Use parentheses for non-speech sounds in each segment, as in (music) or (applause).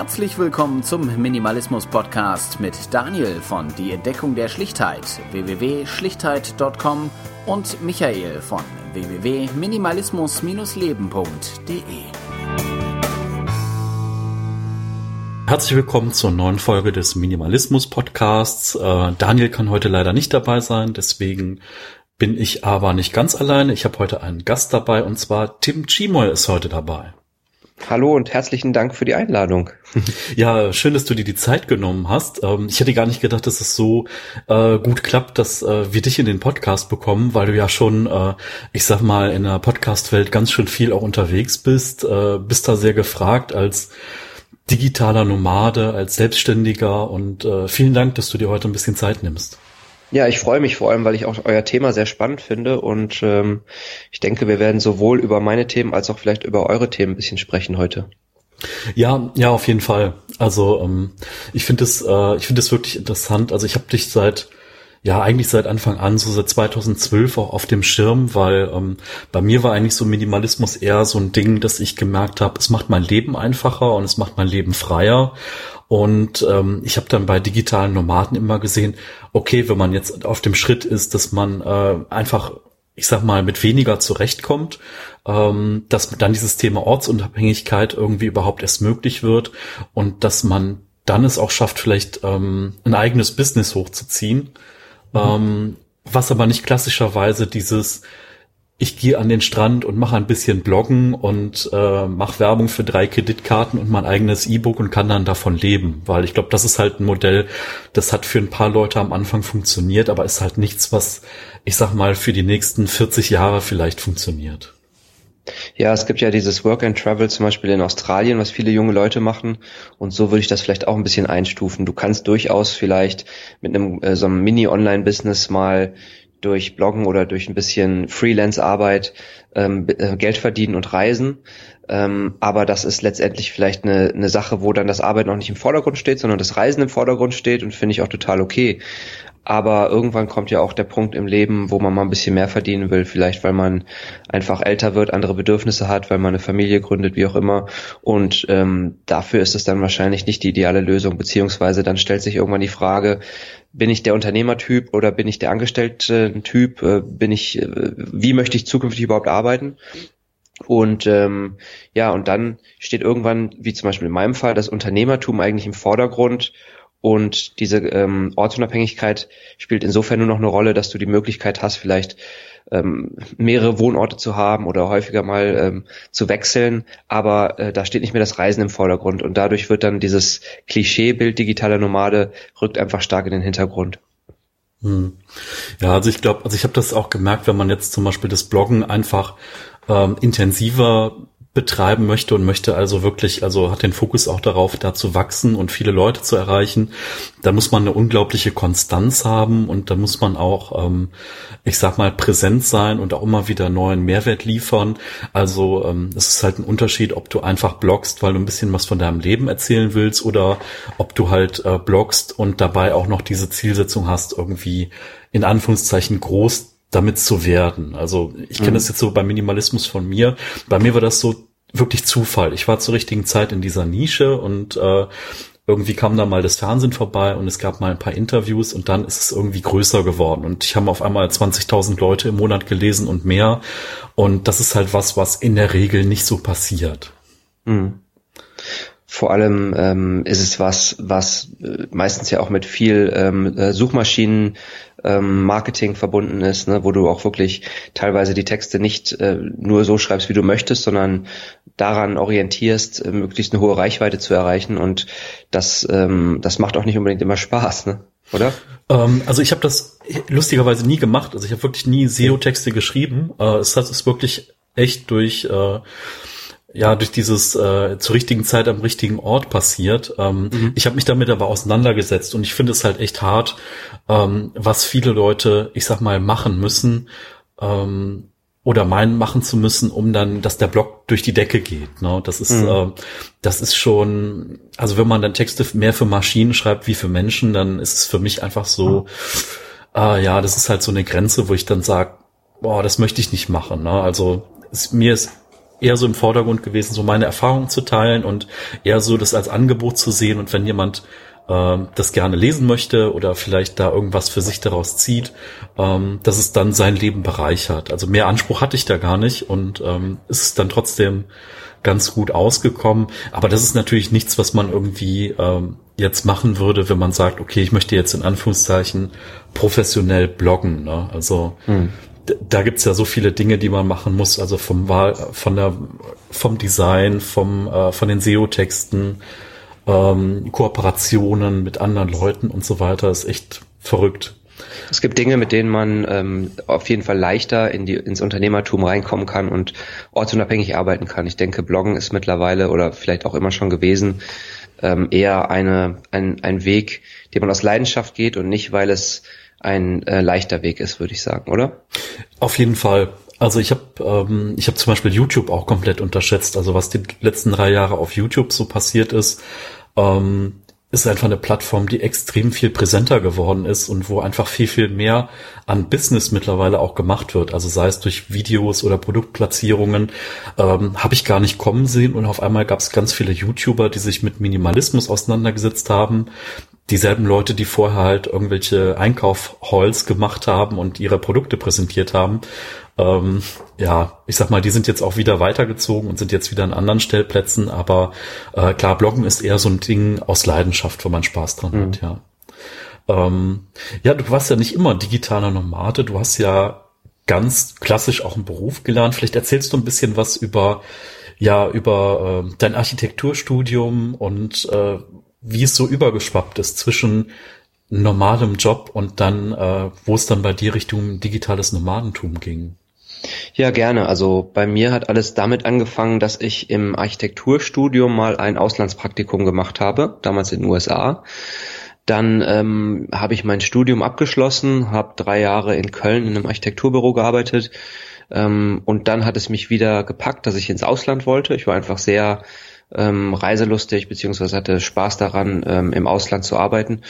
Herzlich willkommen zum Minimalismus Podcast mit Daniel von Die Entdeckung der Schlichtheit www.schlichtheit.com und Michael von www.minimalismus-leben.de. Herzlich willkommen zur neuen Folge des Minimalismus Podcasts. Äh, Daniel kann heute leider nicht dabei sein, deswegen bin ich aber nicht ganz alleine. Ich habe heute einen Gast dabei und zwar Tim Chimoy ist heute dabei. Hallo und herzlichen Dank für die Einladung. Ja, schön, dass du dir die Zeit genommen hast. Ähm, ich hätte gar nicht gedacht, dass es so äh, gut klappt, dass äh, wir dich in den Podcast bekommen, weil du ja schon, äh, ich sag mal, in der Podcast-Welt ganz schön viel auch unterwegs bist, bist da sehr gefragt als digitaler Nomade, als Selbstständiger und vielen Dank, dass du dir heute ein bisschen Zeit nimmst. Ja, ich freue mich vor allem, weil ich auch euer Thema sehr spannend finde und ähm, ich denke, wir werden sowohl über meine Themen als auch vielleicht über eure Themen ein bisschen sprechen heute. Ja, ja, auf jeden Fall. Also ähm, ich finde es, äh, ich finde es wirklich interessant. Also ich habe dich seit ja eigentlich seit Anfang an, so seit 2012 auch auf dem Schirm, weil ähm, bei mir war eigentlich so Minimalismus eher so ein Ding, dass ich gemerkt habe, es macht mein Leben einfacher und es macht mein Leben freier. Und ähm, ich habe dann bei digitalen Nomaden immer gesehen, okay, wenn man jetzt auf dem Schritt ist, dass man äh, einfach, ich sag mal, mit weniger zurechtkommt, ähm, dass dann dieses Thema Ortsunabhängigkeit irgendwie überhaupt erst möglich wird und dass man dann es auch schafft, vielleicht ähm, ein eigenes Business hochzuziehen, mhm. ähm, was aber nicht klassischerweise dieses ich gehe an den Strand und mache ein bisschen Bloggen und äh, mache Werbung für drei Kreditkarten und mein eigenes E-Book und kann dann davon leben. Weil ich glaube, das ist halt ein Modell, das hat für ein paar Leute am Anfang funktioniert, aber ist halt nichts, was, ich sag mal, für die nächsten 40 Jahre vielleicht funktioniert. Ja, es gibt ja dieses Work and Travel zum Beispiel in Australien, was viele junge Leute machen. Und so würde ich das vielleicht auch ein bisschen einstufen. Du kannst durchaus vielleicht mit einem äh, so einem Mini-Online-Business mal durch Bloggen oder durch ein bisschen Freelance-Arbeit ähm, äh, Geld verdienen und reisen. Ähm, aber das ist letztendlich vielleicht eine, eine Sache, wo dann das Arbeit noch nicht im Vordergrund steht, sondern das Reisen im Vordergrund steht und finde ich auch total okay. Aber irgendwann kommt ja auch der Punkt im Leben, wo man mal ein bisschen mehr verdienen will, vielleicht weil man einfach älter wird, andere Bedürfnisse hat, weil man eine Familie gründet, wie auch immer. Und ähm, dafür ist es dann wahrscheinlich nicht die ideale Lösung, beziehungsweise dann stellt sich irgendwann die Frage, bin ich der Unternehmertyp oder bin ich der Angestellten-Typ? Äh, bin ich, äh, wie möchte ich zukünftig überhaupt arbeiten? Und ähm, ja, und dann steht irgendwann, wie zum Beispiel in meinem Fall, das Unternehmertum eigentlich im Vordergrund und diese ähm, Ortsunabhängigkeit spielt insofern nur noch eine Rolle, dass du die Möglichkeit hast, vielleicht ähm, mehrere Wohnorte zu haben oder häufiger mal ähm, zu wechseln. Aber äh, da steht nicht mehr das Reisen im Vordergrund und dadurch wird dann dieses Klischeebild digitaler Nomade rückt einfach stark in den Hintergrund. Hm. Ja, also ich glaube, also ich habe das auch gemerkt, wenn man jetzt zum Beispiel das Bloggen einfach ähm, intensiver betreiben möchte und möchte also wirklich, also hat den Fokus auch darauf, da zu wachsen und viele Leute zu erreichen, da muss man eine unglaubliche Konstanz haben und da muss man auch, ähm, ich sag mal, präsent sein und auch immer wieder neuen Mehrwert liefern. Also ähm, es ist halt ein Unterschied, ob du einfach bloggst, weil du ein bisschen was von deinem Leben erzählen willst oder ob du halt äh, bloggst und dabei auch noch diese Zielsetzung hast, irgendwie in Anführungszeichen groß damit zu werden. Also ich kenne mhm. das jetzt so beim Minimalismus von mir. Bei mir war das so wirklich Zufall. Ich war zur richtigen Zeit in dieser Nische und äh, irgendwie kam da mal das Fernsehen vorbei und es gab mal ein paar Interviews und dann ist es irgendwie größer geworden und ich habe auf einmal 20.000 Leute im Monat gelesen und mehr und das ist halt was, was in der Regel nicht so passiert. Mhm. Vor allem ähm, ist es was, was äh, meistens ja auch mit viel ähm, äh, Suchmaschinen ähm, Marketing verbunden ist, ne, wo du auch wirklich teilweise die Texte nicht äh, nur so schreibst, wie du möchtest, sondern daran orientierst, äh, möglichst eine hohe Reichweite zu erreichen. Und das, ähm, das macht auch nicht unbedingt immer Spaß, ne? oder? Ähm, also ich habe das lustigerweise nie gemacht. Also ich habe wirklich nie SEO-Texte geschrieben. Äh, es hat es wirklich echt durch äh, ja durch dieses äh, zur richtigen Zeit am richtigen Ort passiert. Ähm, mhm. Ich habe mich damit aber auseinandergesetzt und ich finde es halt echt hart, ähm, was viele Leute, ich sag mal, machen müssen ähm, oder meinen machen zu müssen, um dann, dass der Blog durch die Decke geht. Ne? Das ist, mhm. äh, das ist schon, also wenn man dann Texte mehr für Maschinen schreibt wie für Menschen, dann ist es für mich einfach so, äh, ja, das ist halt so eine Grenze, wo ich dann sage, boah, das möchte ich nicht machen. Ne? Also es, mir ist eher so im Vordergrund gewesen, so meine Erfahrungen zu teilen und eher so das als Angebot zu sehen und wenn jemand ähm, das gerne lesen möchte oder vielleicht da irgendwas für sich daraus zieht, ähm, dass es dann sein Leben bereichert. Also mehr Anspruch hatte ich da gar nicht und ähm, ist dann trotzdem ganz gut ausgekommen. Aber das ist natürlich nichts, was man irgendwie ähm, jetzt machen würde, wenn man sagt, okay, ich möchte jetzt in Anführungszeichen professionell bloggen. Ne? Also hm. Da gibt's ja so viele Dinge, die man machen muss, also vom Wahl, von der, vom Design, vom, äh, von den SEO-Texten, ähm, Kooperationen mit anderen Leuten und so weiter, ist echt verrückt. Es gibt Dinge, mit denen man ähm, auf jeden Fall leichter in die, ins Unternehmertum reinkommen kann und ortsunabhängig arbeiten kann. Ich denke, Bloggen ist mittlerweile oder vielleicht auch immer schon gewesen ähm, eher eine, ein, ein Weg, den man aus Leidenschaft geht und nicht, weil es ein äh, leichter Weg ist, würde ich sagen, oder? Auf jeden Fall. Also ich habe ähm, ich habe zum Beispiel YouTube auch komplett unterschätzt. Also was die letzten drei Jahre auf YouTube so passiert ist, ähm, ist einfach eine Plattform, die extrem viel präsenter geworden ist und wo einfach viel, viel mehr an Business mittlerweile auch gemacht wird. Also sei es durch Videos oder Produktplatzierungen, ähm, habe ich gar nicht kommen sehen und auf einmal gab es ganz viele YouTuber, die sich mit Minimalismus auseinandergesetzt haben. Dieselben Leute, die vorher halt irgendwelche Einkaufhalls gemacht haben und ihre Produkte präsentiert haben, ähm, ja, ich sag mal, die sind jetzt auch wieder weitergezogen und sind jetzt wieder an anderen Stellplätzen, aber äh, klar, Bloggen ist eher so ein Ding aus Leidenschaft, wo man Spaß dran mhm. hat, ja. Ähm, ja, du warst ja nicht immer digitaler Nomade, du hast ja ganz klassisch auch einen Beruf gelernt. Vielleicht erzählst du ein bisschen was über, ja, über äh, dein Architekturstudium und äh, wie es so übergeschwappt ist zwischen normalem Job und dann, äh, wo es dann bei dir Richtung digitales Nomadentum ging. Ja, gerne. Also bei mir hat alles damit angefangen, dass ich im Architekturstudium mal ein Auslandspraktikum gemacht habe, damals in den USA. Dann ähm, habe ich mein Studium abgeschlossen, habe drei Jahre in Köln in einem Architekturbüro gearbeitet ähm, und dann hat es mich wieder gepackt, dass ich ins Ausland wollte. Ich war einfach sehr ähm, reiselustig beziehungsweise hatte Spaß daran, ähm, im Ausland zu arbeiten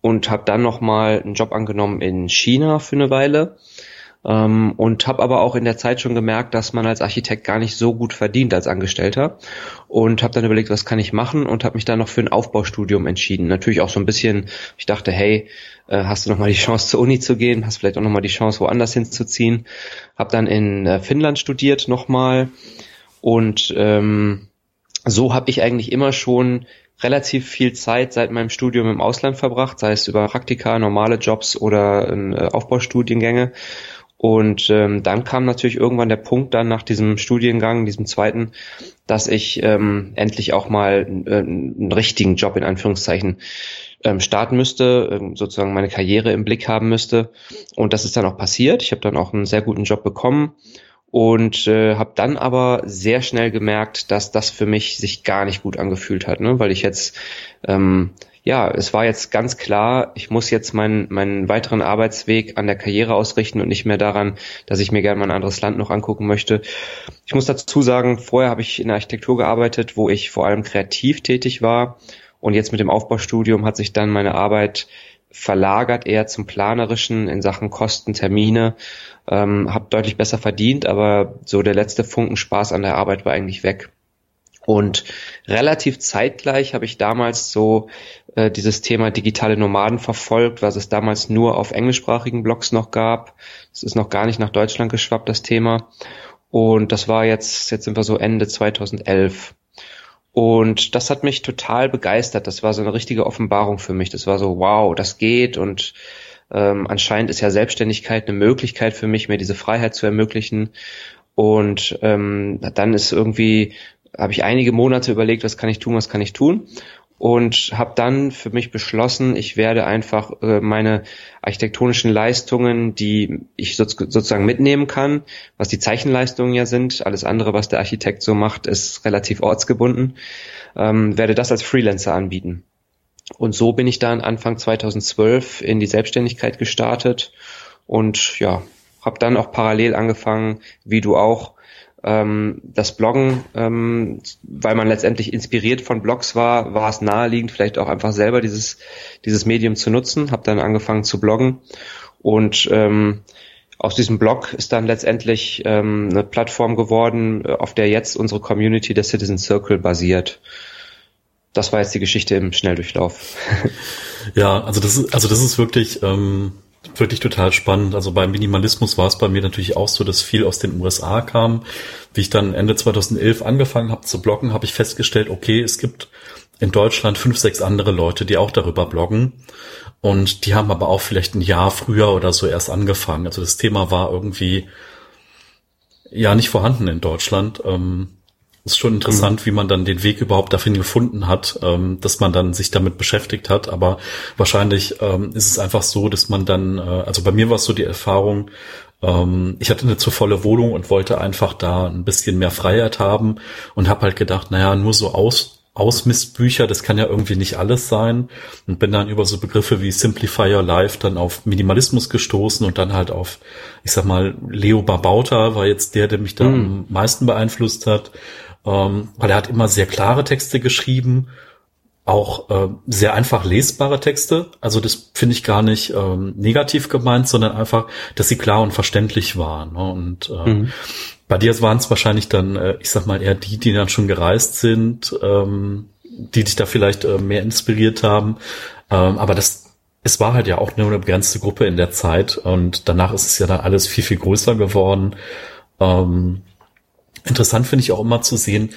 und habe dann nochmal einen Job angenommen in China für eine Weile ähm, und habe aber auch in der Zeit schon gemerkt, dass man als Architekt gar nicht so gut verdient als Angestellter und habe dann überlegt, was kann ich machen und habe mich dann noch für ein Aufbaustudium entschieden. Natürlich auch so ein bisschen, ich dachte, hey, äh, hast du noch mal die Chance zur Uni zu gehen, hast vielleicht auch noch mal die Chance woanders hinzuziehen. Habe dann in äh, Finnland studiert nochmal und ähm, so habe ich eigentlich immer schon relativ viel Zeit seit meinem Studium im Ausland verbracht, sei es über Praktika, normale Jobs oder äh, Aufbaustudiengänge und ähm, dann kam natürlich irgendwann der Punkt dann nach diesem Studiengang, diesem zweiten, dass ich ähm, endlich auch mal äh, einen richtigen Job in Anführungszeichen ähm, starten müsste, ähm, sozusagen meine Karriere im Blick haben müsste. Und das ist dann auch passiert. Ich habe dann auch einen sehr guten Job bekommen und äh, habe dann aber sehr schnell gemerkt, dass das für mich sich gar nicht gut angefühlt hat, ne? weil ich jetzt ähm, ja, es war jetzt ganz klar, ich muss jetzt meinen, meinen weiteren Arbeitsweg an der Karriere ausrichten und nicht mehr daran, dass ich mir gerne mal ein anderes Land noch angucken möchte. Ich muss dazu sagen, vorher habe ich in der Architektur gearbeitet, wo ich vor allem kreativ tätig war. Und jetzt mit dem Aufbaustudium hat sich dann meine Arbeit verlagert eher zum Planerischen in Sachen Kosten, Termine, ähm, habe deutlich besser verdient, aber so der letzte Funken Spaß an der Arbeit war eigentlich weg. Und relativ zeitgleich habe ich damals so äh, dieses Thema digitale Nomaden verfolgt, was es damals nur auf englischsprachigen Blogs noch gab. Es ist noch gar nicht nach Deutschland geschwappt, das Thema. Und das war jetzt, jetzt sind wir so Ende 2011. Und das hat mich total begeistert. Das war so eine richtige Offenbarung für mich. Das war so, wow, das geht und ähm, anscheinend ist ja Selbstständigkeit eine Möglichkeit für mich, mir diese Freiheit zu ermöglichen. Und ähm, dann ist irgendwie, habe ich einige Monate überlegt, was kann ich tun, was kann ich tun und habe dann für mich beschlossen, ich werde einfach äh, meine architektonischen Leistungen, die ich so, sozusagen mitnehmen kann, was die Zeichenleistungen ja sind, alles andere, was der Architekt so macht, ist relativ ortsgebunden, ähm, werde das als Freelancer anbieten. Und so bin ich dann Anfang 2012 in die Selbstständigkeit gestartet und ja, habe dann auch parallel angefangen, wie du auch, ähm, das Bloggen, ähm, weil man letztendlich inspiriert von Blogs war, war es naheliegend, vielleicht auch einfach selber dieses, dieses Medium zu nutzen. Habe dann angefangen zu bloggen und ähm, aus diesem Blog ist dann letztendlich ähm, eine Plattform geworden, äh, auf der jetzt unsere Community der Citizen Circle basiert. Das war jetzt die Geschichte im Schnelldurchlauf. (laughs) ja, also das ist, also das ist wirklich, ähm, wirklich total spannend. Also beim Minimalismus war es bei mir natürlich auch so, dass viel aus den USA kam. Wie ich dann Ende 2011 angefangen habe zu bloggen, habe ich festgestellt, okay, es gibt in Deutschland fünf, sechs andere Leute, die auch darüber bloggen. Und die haben aber auch vielleicht ein Jahr früher oder so erst angefangen. Also das Thema war irgendwie ja nicht vorhanden in Deutschland. Ähm, ist schon interessant, mhm. wie man dann den Weg überhaupt dahin gefunden hat, ähm, dass man dann sich damit beschäftigt hat. Aber wahrscheinlich ähm, ist es einfach so, dass man dann, äh, also bei mir war es so die Erfahrung, ähm, ich hatte eine zu volle Wohnung und wollte einfach da ein bisschen mehr Freiheit haben und habe halt gedacht, naja, nur so aus Ausmistbücher, das kann ja irgendwie nicht alles sein und bin dann über so Begriffe wie Simplify Your Life dann auf Minimalismus gestoßen und dann halt auf, ich sag mal, Leo Babauta war jetzt der, der mich da mm. am meisten beeinflusst hat, ähm, weil er hat immer sehr klare Texte geschrieben, auch äh, sehr einfach lesbare Texte. Also das finde ich gar nicht ähm, negativ gemeint, sondern einfach, dass sie klar und verständlich waren. Ne? Und äh, mhm. Bei dir waren es wahrscheinlich dann, äh, ich sag mal, eher die, die dann schon gereist sind, ähm, die dich da vielleicht äh, mehr inspiriert haben. Ähm, aber das, es war halt ja auch nur eine begrenzte Gruppe in der Zeit und danach ist es ja dann alles viel, viel größer geworden. Ähm, interessant finde ich auch immer zu sehen,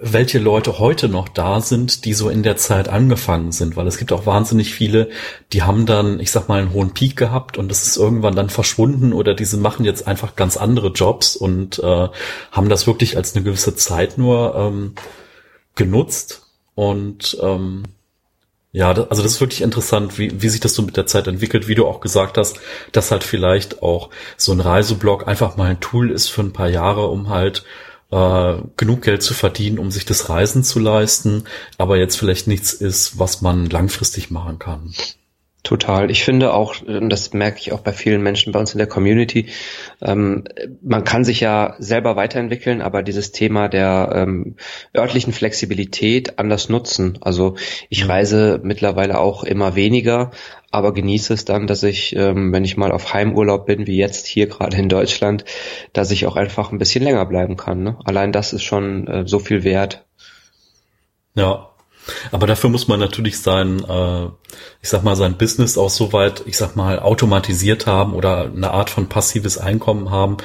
welche Leute heute noch da sind, die so in der Zeit angefangen sind, weil es gibt auch wahnsinnig viele, die haben dann, ich sag mal, einen hohen Peak gehabt und das ist irgendwann dann verschwunden oder diese machen jetzt einfach ganz andere Jobs und äh, haben das wirklich als eine gewisse Zeit nur ähm, genutzt. Und ähm, ja, also das ist wirklich interessant, wie, wie sich das so mit der Zeit entwickelt, wie du auch gesagt hast, dass halt vielleicht auch so ein Reiseblog einfach mal ein Tool ist für ein paar Jahre, um halt äh, genug Geld zu verdienen, um sich das Reisen zu leisten, aber jetzt vielleicht nichts ist, was man langfristig machen kann. Total. Ich finde auch, das merke ich auch bei vielen Menschen bei uns in der Community, ähm, man kann sich ja selber weiterentwickeln, aber dieses Thema der ähm, örtlichen Flexibilität anders nutzen. Also ich mhm. reise mittlerweile auch immer weniger, aber genieße es dann, dass ich, ähm, wenn ich mal auf Heimurlaub bin, wie jetzt hier gerade in Deutschland, dass ich auch einfach ein bisschen länger bleiben kann. Ne? Allein das ist schon äh, so viel wert. Ja, aber dafür muss man natürlich sein, äh, ich sag mal, sein Business auch so weit, ich sag mal, automatisiert haben oder eine Art von passives Einkommen haben,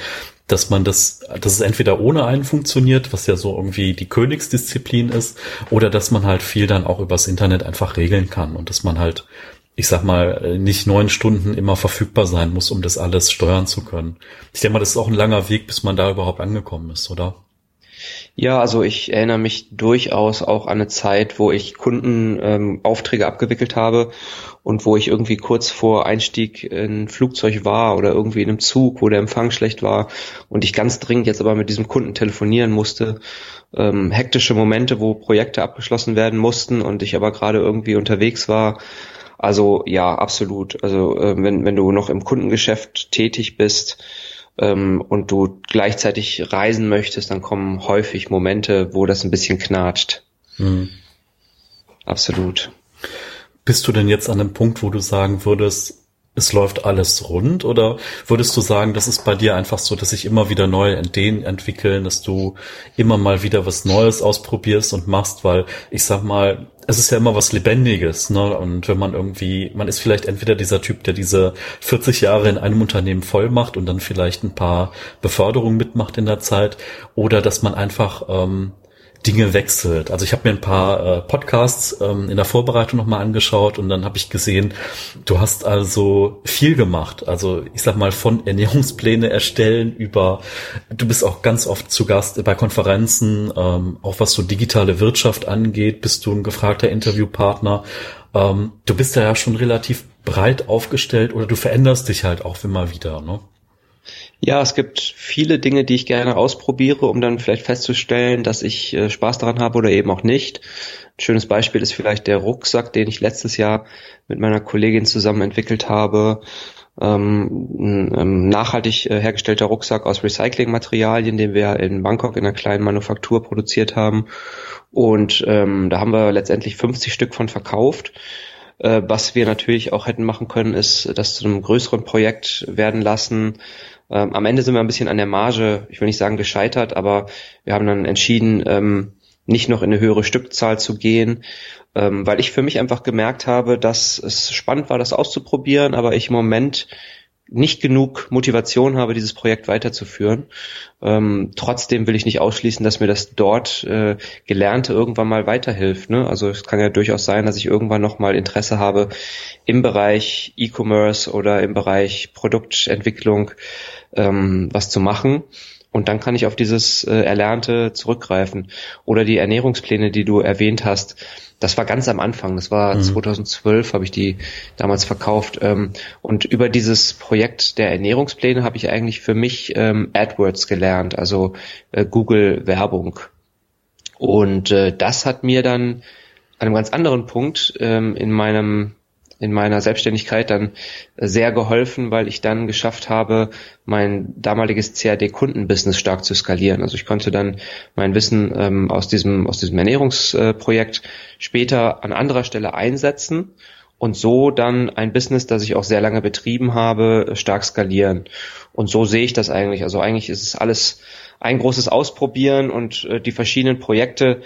dass man das, dass es entweder ohne einen funktioniert, was ja so irgendwie die Königsdisziplin ist, oder dass man halt viel dann auch übers Internet einfach regeln kann und dass man halt, ich sag mal, nicht neun Stunden immer verfügbar sein muss, um das alles steuern zu können. Ich denke mal, das ist auch ein langer Weg, bis man da überhaupt angekommen ist, oder? Ja, also ich erinnere mich durchaus auch an eine Zeit, wo ich Kundenaufträge ähm, abgewickelt habe und wo ich irgendwie kurz vor Einstieg in ein Flugzeug war oder irgendwie in einem Zug, wo der Empfang schlecht war und ich ganz dringend jetzt aber mit diesem Kunden telefonieren musste. Ähm, hektische Momente, wo Projekte abgeschlossen werden mussten und ich aber gerade irgendwie unterwegs war. Also ja, absolut. Also äh, wenn, wenn du noch im Kundengeschäft tätig bist, ähm, und du gleichzeitig reisen möchtest, dann kommen häufig Momente, wo das ein bisschen knatscht. Mhm. Absolut. Bist du denn jetzt an einem Punkt, wo du sagen würdest, es läuft alles rund oder würdest du sagen, das ist bei dir einfach so, dass sich immer wieder neue Ideen entwickeln, dass du immer mal wieder was Neues ausprobierst und machst, weil ich sag mal, es ist ja immer was Lebendiges, ne? Und wenn man irgendwie, man ist vielleicht entweder dieser Typ, der diese 40 Jahre in einem Unternehmen voll macht und dann vielleicht ein paar Beförderungen mitmacht in der Zeit, oder dass man einfach ähm, Dinge wechselt. Also ich habe mir ein paar äh, Podcasts ähm, in der Vorbereitung nochmal angeschaut und dann habe ich gesehen, du hast also viel gemacht. Also ich sag mal von Ernährungspläne erstellen über, du bist auch ganz oft zu Gast bei Konferenzen, ähm, auch was so digitale Wirtschaft angeht, bist du ein gefragter Interviewpartner. Ähm, du bist da ja schon relativ breit aufgestellt oder du veränderst dich halt auch immer wieder, ne? Ja, es gibt viele Dinge, die ich gerne ausprobiere, um dann vielleicht festzustellen, dass ich äh, Spaß daran habe oder eben auch nicht. Ein schönes Beispiel ist vielleicht der Rucksack, den ich letztes Jahr mit meiner Kollegin zusammen entwickelt habe. Ähm, ein ähm, nachhaltig äh, hergestellter Rucksack aus Recyclingmaterialien, den wir in Bangkok in einer kleinen Manufaktur produziert haben. Und ähm, da haben wir letztendlich 50 Stück von verkauft Äh, was wir natürlich auch hätten machen können, ist das zu einem größeren Projekt werden lassen. Ähm, am Ende sind wir ein bisschen an der Marge, ich will nicht sagen gescheitert, aber wir haben dann entschieden, ähm, nicht noch in eine höhere Stückzahl zu gehen, ähm, weil ich für mich einfach gemerkt habe, dass es spannend war, das auszuprobieren, aber ich im Moment nicht genug Motivation habe, dieses Projekt weiterzuführen. Ähm, trotzdem will ich nicht ausschließen, dass mir das dort äh, Gelernte irgendwann mal weiterhilft. Ne? Also es kann ja durchaus sein, dass ich irgendwann noch mal Interesse habe im Bereich E-Commerce oder im Bereich Produktentwicklung ähm, was zu machen. Und dann kann ich auf dieses äh, Erlernte zurückgreifen. Oder die Ernährungspläne, die du erwähnt hast. Das war ganz am Anfang. Das war mhm. 2012, habe ich die damals verkauft. Ähm, und über dieses Projekt der Ernährungspläne habe ich eigentlich für mich ähm, AdWords gelernt, also äh, Google Werbung. Und äh, das hat mir dann an einem ganz anderen Punkt ähm, in meinem in meiner Selbstständigkeit dann sehr geholfen, weil ich dann geschafft habe, mein damaliges CAD-Kundenbusiness stark zu skalieren. Also ich konnte dann mein Wissen ähm, aus diesem aus diesem Ernährungsprojekt später an anderer Stelle einsetzen und so dann ein Business, das ich auch sehr lange betrieben habe, stark skalieren. Und so sehe ich das eigentlich. Also eigentlich ist es alles ein großes Ausprobieren und äh, die verschiedenen Projekte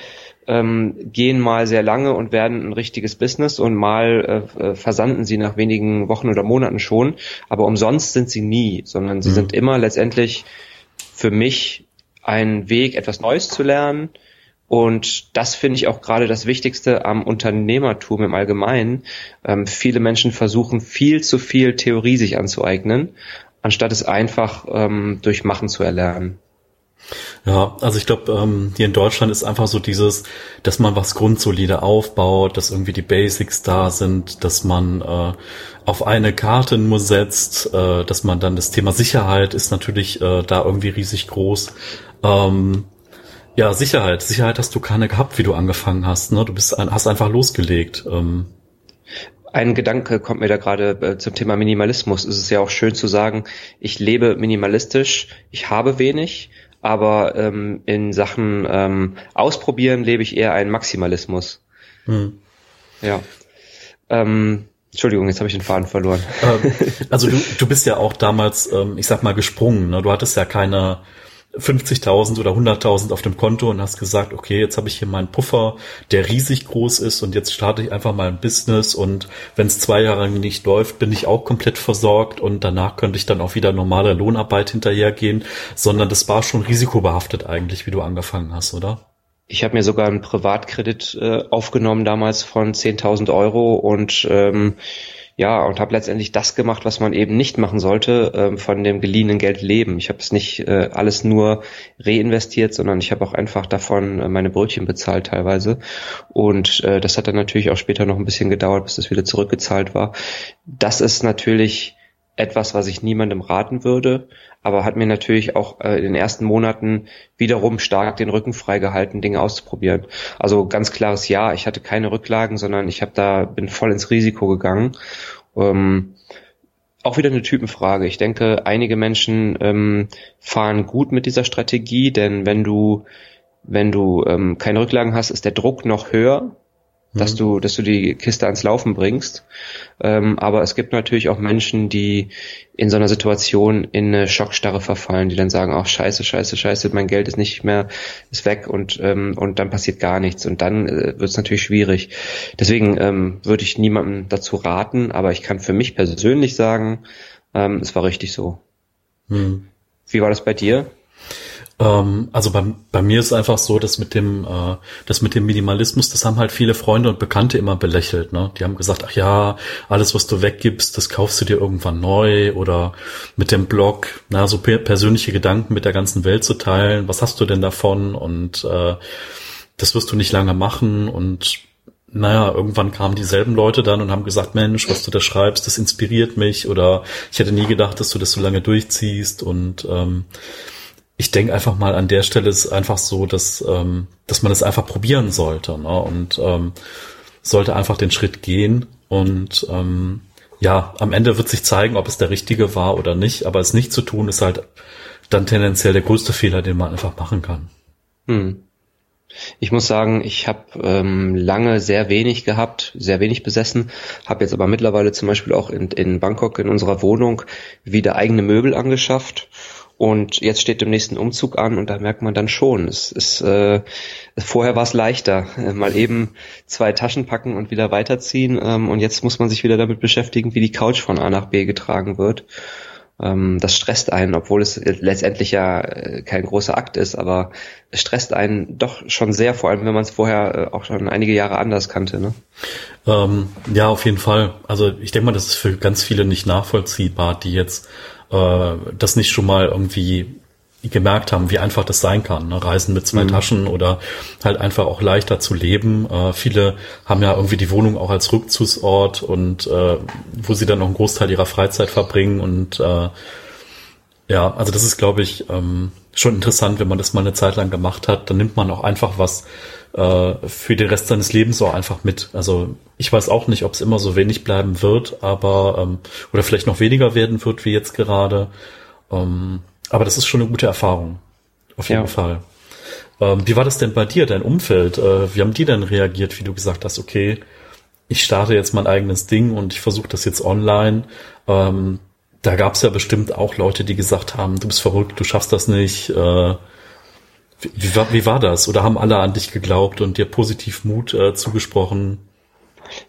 ähm, gehen mal sehr lange und werden ein richtiges Business und mal äh, äh, versanden sie nach wenigen Wochen oder Monaten schon. Aber umsonst sind sie nie, sondern sie mhm. sind immer letztendlich für mich ein Weg, etwas Neues zu lernen. Und das finde ich auch gerade das Wichtigste am Unternehmertum im Allgemeinen. Ähm, viele Menschen versuchen viel zu viel Theorie sich anzueignen, anstatt es einfach ähm, durch Machen zu erlernen. Ja, also ich glaube, ähm, hier in Deutschland ist einfach so dieses, dass man was grundsolide aufbaut, dass irgendwie die Basics da sind, dass man äh, auf eine Karte nur setzt, äh, dass man dann das Thema Sicherheit ist natürlich äh, da irgendwie riesig groß. Ähm, ja, Sicherheit. Sicherheit hast du keine gehabt, wie du angefangen hast. Ne? Du bist ein, hast einfach losgelegt. Ähm. Ein Gedanke kommt mir da gerade äh, zum Thema Minimalismus. Es ist ja auch schön zu sagen, ich lebe minimalistisch, ich habe wenig, aber ähm, in Sachen ähm, Ausprobieren lebe ich eher einen Maximalismus. Hm. Ja. Ähm, Entschuldigung, jetzt habe ich den Faden verloren. Ähm, also du, (laughs) du bist ja auch damals, ähm, ich sag mal, gesprungen. Ne? Du hattest ja keine 50.000 oder 100.000 auf dem Konto und hast gesagt, okay, jetzt habe ich hier meinen Puffer, der riesig groß ist und jetzt starte ich einfach mal ein Business und wenn es zwei Jahre nicht läuft, bin ich auch komplett versorgt und danach könnte ich dann auch wieder normale Lohnarbeit hinterhergehen, sondern das war schon risikobehaftet eigentlich, wie du angefangen hast, oder? Ich habe mir sogar einen Privatkredit äh, aufgenommen damals von 10.000 Euro und ähm, ja, und habe letztendlich das gemacht, was man eben nicht machen sollte, äh, von dem geliehenen Geld leben. Ich habe es nicht äh, alles nur reinvestiert, sondern ich habe auch einfach davon äh, meine Brötchen bezahlt teilweise. Und äh, das hat dann natürlich auch später noch ein bisschen gedauert, bis das wieder zurückgezahlt war. Das ist natürlich etwas, was ich niemandem raten würde, aber hat mir natürlich auch äh, in den ersten Monaten wiederum stark den Rücken freigehalten, Dinge auszuprobieren. Also ganz klares Ja, ich hatte keine Rücklagen, sondern ich habe da bin voll ins Risiko gegangen. Ähm, auch wieder eine Typenfrage. Ich denke, einige Menschen ähm, fahren gut mit dieser Strategie, denn wenn du wenn du ähm, keine Rücklagen hast, ist der Druck noch höher dass mhm. du, dass du die Kiste ans Laufen bringst. Ähm, aber es gibt natürlich auch Menschen, die in so einer Situation in eine Schockstarre verfallen, die dann sagen, ach scheiße, scheiße, scheiße, mein Geld ist nicht mehr, ist weg und ähm, und dann passiert gar nichts und dann äh, wird es natürlich schwierig. Deswegen ähm, würde ich niemandem dazu raten, aber ich kann für mich persönlich sagen, ähm, es war richtig so. Mhm. Wie war das bei dir? Ähm, also bei, bei mir ist einfach so, dass mit dem, äh, das mit dem Minimalismus, das haben halt viele Freunde und Bekannte immer belächelt. Ne? Die haben gesagt, ach ja, alles, was du weggibst, das kaufst du dir irgendwann neu oder mit dem Blog, na, so per persönliche Gedanken mit der ganzen Welt zu teilen. Was hast du denn davon? Und äh, das wirst du nicht lange machen und naja, irgendwann kamen dieselben Leute dann und haben gesagt, Mensch, was du da schreibst, das inspiriert mich oder ich hätte nie gedacht, dass du das so lange durchziehst und ähm, ich denke einfach mal an der Stelle ist einfach so, dass, ähm, dass man es einfach probieren sollte ne? und ähm, sollte einfach den Schritt gehen und ähm, ja, am Ende wird sich zeigen, ob es der richtige war oder nicht, aber es nicht zu tun ist halt dann tendenziell der größte Fehler, den man einfach machen kann. Hm. Ich muss sagen, ich habe ähm, lange sehr wenig gehabt, sehr wenig besessen, habe jetzt aber mittlerweile zum Beispiel auch in, in Bangkok in unserer Wohnung wieder eigene Möbel angeschafft und jetzt steht dem nächsten Umzug an und da merkt man dann schon, es ist äh, vorher war es leichter, äh, mal eben zwei Taschen packen und wieder weiterziehen ähm, und jetzt muss man sich wieder damit beschäftigen, wie die Couch von A nach B getragen wird ähm, das stresst einen, obwohl es letztendlich ja äh, kein großer Akt ist, aber es stresst einen doch schon sehr, vor allem wenn man es vorher äh, auch schon einige Jahre anders kannte. Ne? Ähm, ja, auf jeden Fall. Also ich denke mal, das ist für ganz viele nicht nachvollziehbar, die jetzt äh, das nicht schon mal irgendwie gemerkt haben, wie einfach das sein kann. Ne? Reisen mit zwei mhm. Taschen oder halt einfach auch leichter zu leben. Äh, viele haben ja irgendwie die Wohnung auch als Rückzugsort und äh, wo sie dann noch einen Großteil ihrer Freizeit verbringen und äh, ja, also das ist, glaube ich, ähm, schon interessant, wenn man das mal eine Zeit lang gemacht hat. Dann nimmt man auch einfach was äh, für den Rest seines Lebens auch einfach mit. Also ich weiß auch nicht, ob es immer so wenig bleiben wird, aber ähm, oder vielleicht noch weniger werden wird wie jetzt gerade. Ähm, aber das ist schon eine gute Erfahrung. Auf jeden ja. Fall. Ähm, wie war das denn bei dir, dein Umfeld? Äh, wie haben die denn reagiert, wie du gesagt hast, okay, ich starte jetzt mein eigenes Ding und ich versuche das jetzt online. Ähm, da gab es ja bestimmt auch Leute, die gesagt haben, du bist verrückt, du schaffst das nicht. Äh, wie, wie, war, wie war das? Oder haben alle an dich geglaubt und dir positiv Mut äh, zugesprochen?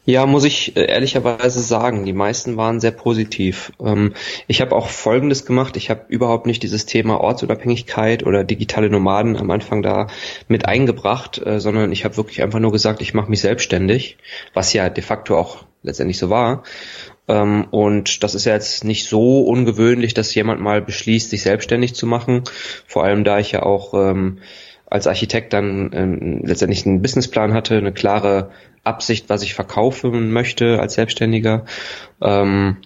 Ja, muss ich äh, ehrlicherweise sagen, die meisten waren sehr positiv. Ähm, ich habe auch Folgendes gemacht. Ich habe überhaupt nicht dieses Thema Ortsunabhängigkeit oder digitale Nomaden am Anfang da mit eingebracht, äh, sondern ich habe wirklich einfach nur gesagt, ich mache mich selbstständig, was ja de facto auch letztendlich so war. Ähm, und das ist ja jetzt nicht so ungewöhnlich, dass jemand mal beschließt, sich selbstständig zu machen. Vor allem da ich ja auch ähm, als Architekt dann ähm, letztendlich einen Businessplan hatte, eine klare Absicht, was ich verkaufen möchte als Selbstständiger. Ähm,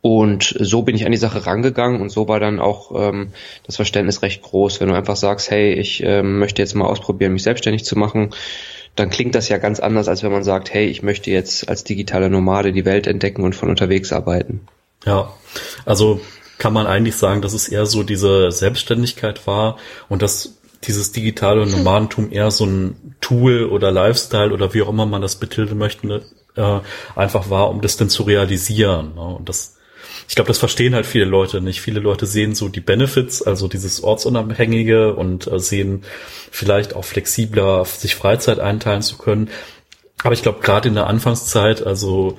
und so bin ich an die Sache rangegangen und so war dann auch ähm, das Verständnis recht groß. Wenn du einfach sagst, hey, ich ähm, möchte jetzt mal ausprobieren, mich selbstständig zu machen, dann klingt das ja ganz anders, als wenn man sagt, hey, ich möchte jetzt als digitaler Nomade die Welt entdecken und von unterwegs arbeiten. Ja, also kann man eigentlich sagen, dass es eher so diese Selbstständigkeit war und das dieses digitale Nomadentum eher so ein Tool oder Lifestyle oder wie auch immer man das betiteln möchte, ne, äh, einfach war, um das dann zu realisieren. Ne? Und das, ich glaube, das verstehen halt viele Leute nicht. Viele Leute sehen so die Benefits, also dieses Ortsunabhängige und äh, sehen vielleicht auch flexibler, sich Freizeit einteilen zu können. Aber ich glaube, gerade in der Anfangszeit, also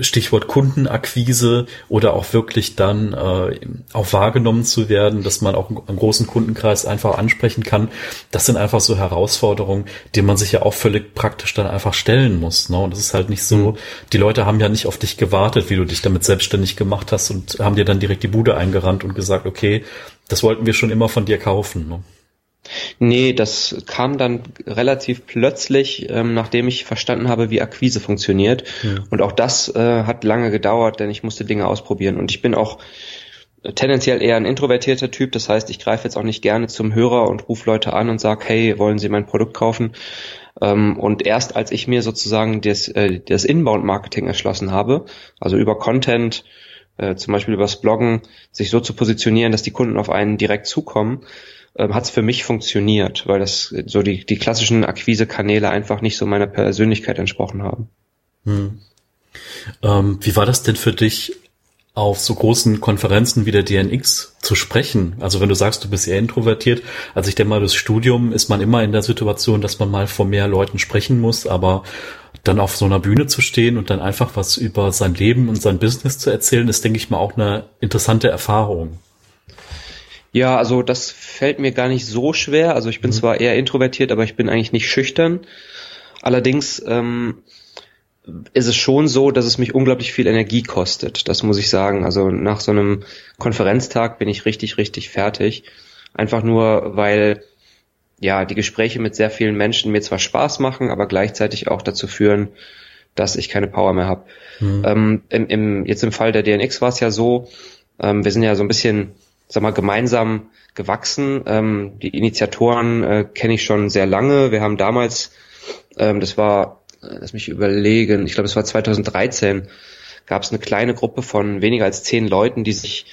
Stichwort Kundenakquise oder auch wirklich dann äh, auch wahrgenommen zu werden, dass man auch einen großen Kundenkreis einfach ansprechen kann. Das sind einfach so Herausforderungen, die man sich ja auch völlig praktisch dann einfach stellen muss. Ne? Und das ist halt nicht so, mhm. die Leute haben ja nicht auf dich gewartet, wie du dich damit selbstständig gemacht hast und haben dir dann direkt die Bude eingerannt und gesagt, okay, das wollten wir schon immer von dir kaufen. Ne? Nee, das kam dann relativ plötzlich, ähm, nachdem ich verstanden habe, wie Akquise funktioniert. Ja. Und auch das äh, hat lange gedauert, denn ich musste Dinge ausprobieren. Und ich bin auch tendenziell eher ein introvertierter Typ. Das heißt, ich greife jetzt auch nicht gerne zum Hörer und rufe Leute an und sage, hey, wollen Sie mein Produkt kaufen? Ähm, und erst als ich mir sozusagen das, äh, das Inbound-Marketing erschlossen habe, also über Content, äh, zum Beispiel übers Bloggen, sich so zu positionieren, dass die Kunden auf einen direkt zukommen, ähm, hat es für mich funktioniert, weil das so die, die klassischen Akquisekanäle einfach nicht so meiner Persönlichkeit entsprochen haben. Hm. Ähm, wie war das denn für dich, auf so großen Konferenzen wie der DNX zu sprechen? Also wenn du sagst, du bist eher introvertiert, also ich denke mal, das Studium ist man immer in der Situation, dass man mal vor mehr Leuten sprechen muss, aber dann auf so einer Bühne zu stehen und dann einfach was über sein Leben und sein Business zu erzählen, ist, denke ich mal, auch eine interessante Erfahrung. Ja, also das fällt mir gar nicht so schwer. Also ich bin mhm. zwar eher introvertiert, aber ich bin eigentlich nicht schüchtern. Allerdings ähm, ist es schon so, dass es mich unglaublich viel Energie kostet. Das muss ich sagen. Also nach so einem Konferenztag bin ich richtig, richtig fertig. Einfach nur, weil ja die Gespräche mit sehr vielen Menschen mir zwar Spaß machen, aber gleichzeitig auch dazu führen, dass ich keine Power mehr habe. Mhm. Ähm, im, im, jetzt im Fall der DNX war es ja so, ähm, wir sind ja so ein bisschen sag mal, gemeinsam gewachsen. Ähm, die Initiatoren äh, kenne ich schon sehr lange. Wir haben damals, ähm, das war, äh, lass mich überlegen, ich glaube, es war 2013, gab es eine kleine Gruppe von weniger als zehn Leuten, die sich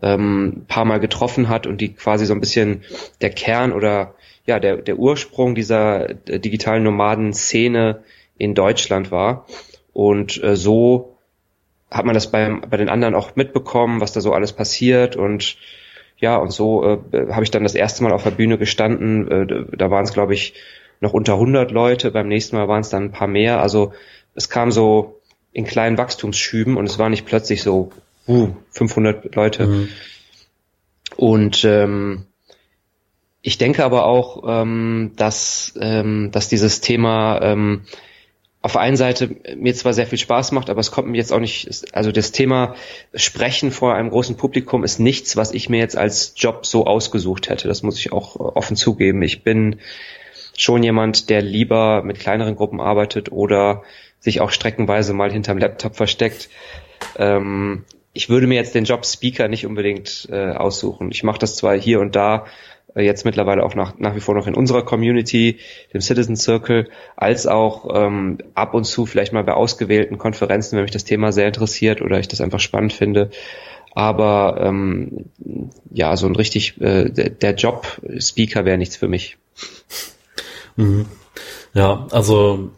ähm, paar Mal getroffen hat und die quasi so ein bisschen der Kern oder ja der der Ursprung dieser äh, digitalen Nomaden-Szene in Deutschland war. Und äh, so hat man das beim, bei den anderen auch mitbekommen, was da so alles passiert und ja, und so äh, habe ich dann das erste Mal auf der Bühne gestanden. Äh, da waren es, glaube ich, noch unter 100 Leute. Beim nächsten Mal waren es dann ein paar mehr. Also es kam so in kleinen Wachstumsschüben und es war nicht plötzlich so uh, 500 Leute. Mhm. Und ähm, ich denke aber auch, ähm, dass, ähm, dass dieses Thema ähm, auf der einen Seite mir zwar sehr viel Spaß macht, aber es kommt mir jetzt auch nicht, also das Thema Sprechen vor einem großen Publikum ist nichts, was ich mir jetzt als Job so ausgesucht hätte. Das muss ich auch offen zugeben. Ich bin schon jemand, der lieber mit kleineren Gruppen arbeitet oder sich auch streckenweise mal hinterm Laptop versteckt. Ähm, ich würde mir jetzt den Job Speaker nicht unbedingt äh, aussuchen. Ich mache das zwar hier und da, äh, jetzt mittlerweile auch nach, nach wie vor noch in unserer Community, dem Citizen Circle, als auch ähm, ab und zu vielleicht mal bei ausgewählten Konferenzen, wenn mich das Thema sehr interessiert oder ich das einfach spannend finde. Aber ähm, ja, so ein richtig, äh, der, der Job Speaker wäre nichts für mich. Mhm. Ja, also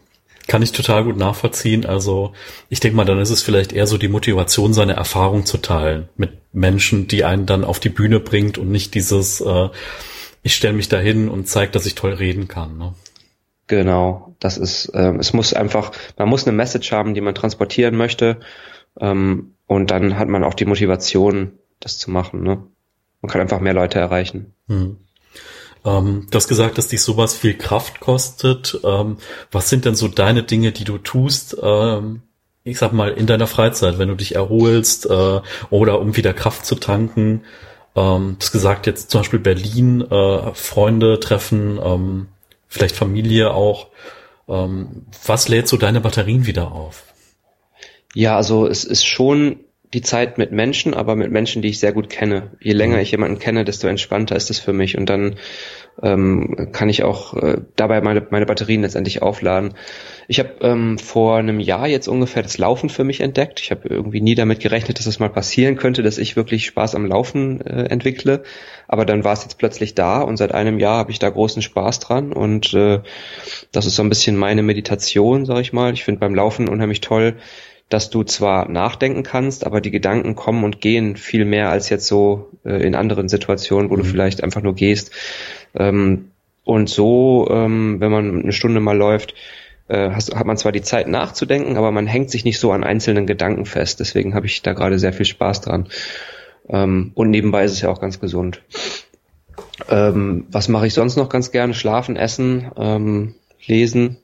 kann ich total gut nachvollziehen. Also ich denke mal, dann ist es vielleicht eher so die Motivation, seine Erfahrung zu teilen mit Menschen, die einen dann auf die Bühne bringt und nicht dieses, äh, ich stelle mich dahin und zeige, dass ich toll reden kann. Ne? Genau, das ist, ähm, es muss einfach, man muss eine Message haben, die man transportieren möchte ähm, und dann hat man auch die Motivation, das zu machen. Ne? Man kann einfach mehr Leute erreichen. Hm. Ähm, du hast gesagt, dass dich sowas viel Kraft kostet. Ähm, was sind denn so deine Dinge, die du tust, ähm, ich sag mal, in deiner Freizeit, wenn du dich erholst äh, oder um wieder Kraft zu tanken? Ähm, du hast gesagt, jetzt zum Beispiel Berlin, äh, Freunde treffen, ähm, vielleicht Familie auch. Ähm, was lädt so deine Batterien wieder auf? Ja, also es ist schon die Zeit mit Menschen, aber mit Menschen, die ich sehr gut kenne. Je länger mhm. ich jemanden kenne, desto entspannter ist es für mich und dann ähm, kann ich auch äh, dabei meine, meine Batterien letztendlich aufladen. Ich habe ähm, vor einem Jahr jetzt ungefähr das Laufen für mich entdeckt. Ich habe irgendwie nie damit gerechnet, dass es das mal passieren könnte, dass ich wirklich Spaß am Laufen äh, entwickle. Aber dann war es jetzt plötzlich da und seit einem Jahr habe ich da großen Spaß dran und äh, das ist so ein bisschen meine Meditation, sag ich mal. Ich finde beim Laufen unheimlich toll, dass du zwar nachdenken kannst, aber die Gedanken kommen und gehen viel mehr als jetzt so äh, in anderen Situationen, wo mhm. du vielleicht einfach nur gehst. Ähm, und so, ähm, wenn man eine Stunde mal läuft, äh, hast, hat man zwar die Zeit nachzudenken, aber man hängt sich nicht so an einzelnen Gedanken fest. Deswegen habe ich da gerade sehr viel Spaß dran. Ähm, und nebenbei ist es ja auch ganz gesund. Ähm, was mache ich sonst noch ganz gerne? Schlafen, essen, ähm, lesen.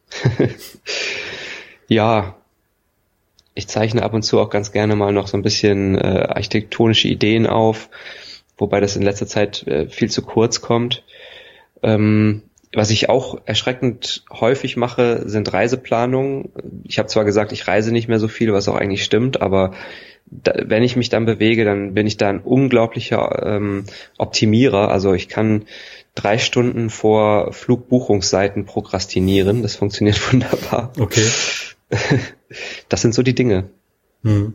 (laughs) ja, ich zeichne ab und zu auch ganz gerne mal noch so ein bisschen äh, architektonische Ideen auf, wobei das in letzter Zeit äh, viel zu kurz kommt. Ähm, was ich auch erschreckend häufig mache, sind Reiseplanungen. Ich habe zwar gesagt, ich reise nicht mehr so viel, was auch eigentlich stimmt, aber da, wenn ich mich dann bewege, dann bin ich da ein unglaublicher ähm, Optimierer. Also ich kann drei Stunden vor Flugbuchungsseiten prokrastinieren. Das funktioniert (laughs) wunderbar. Okay. (laughs) das sind so die Dinge. Hm.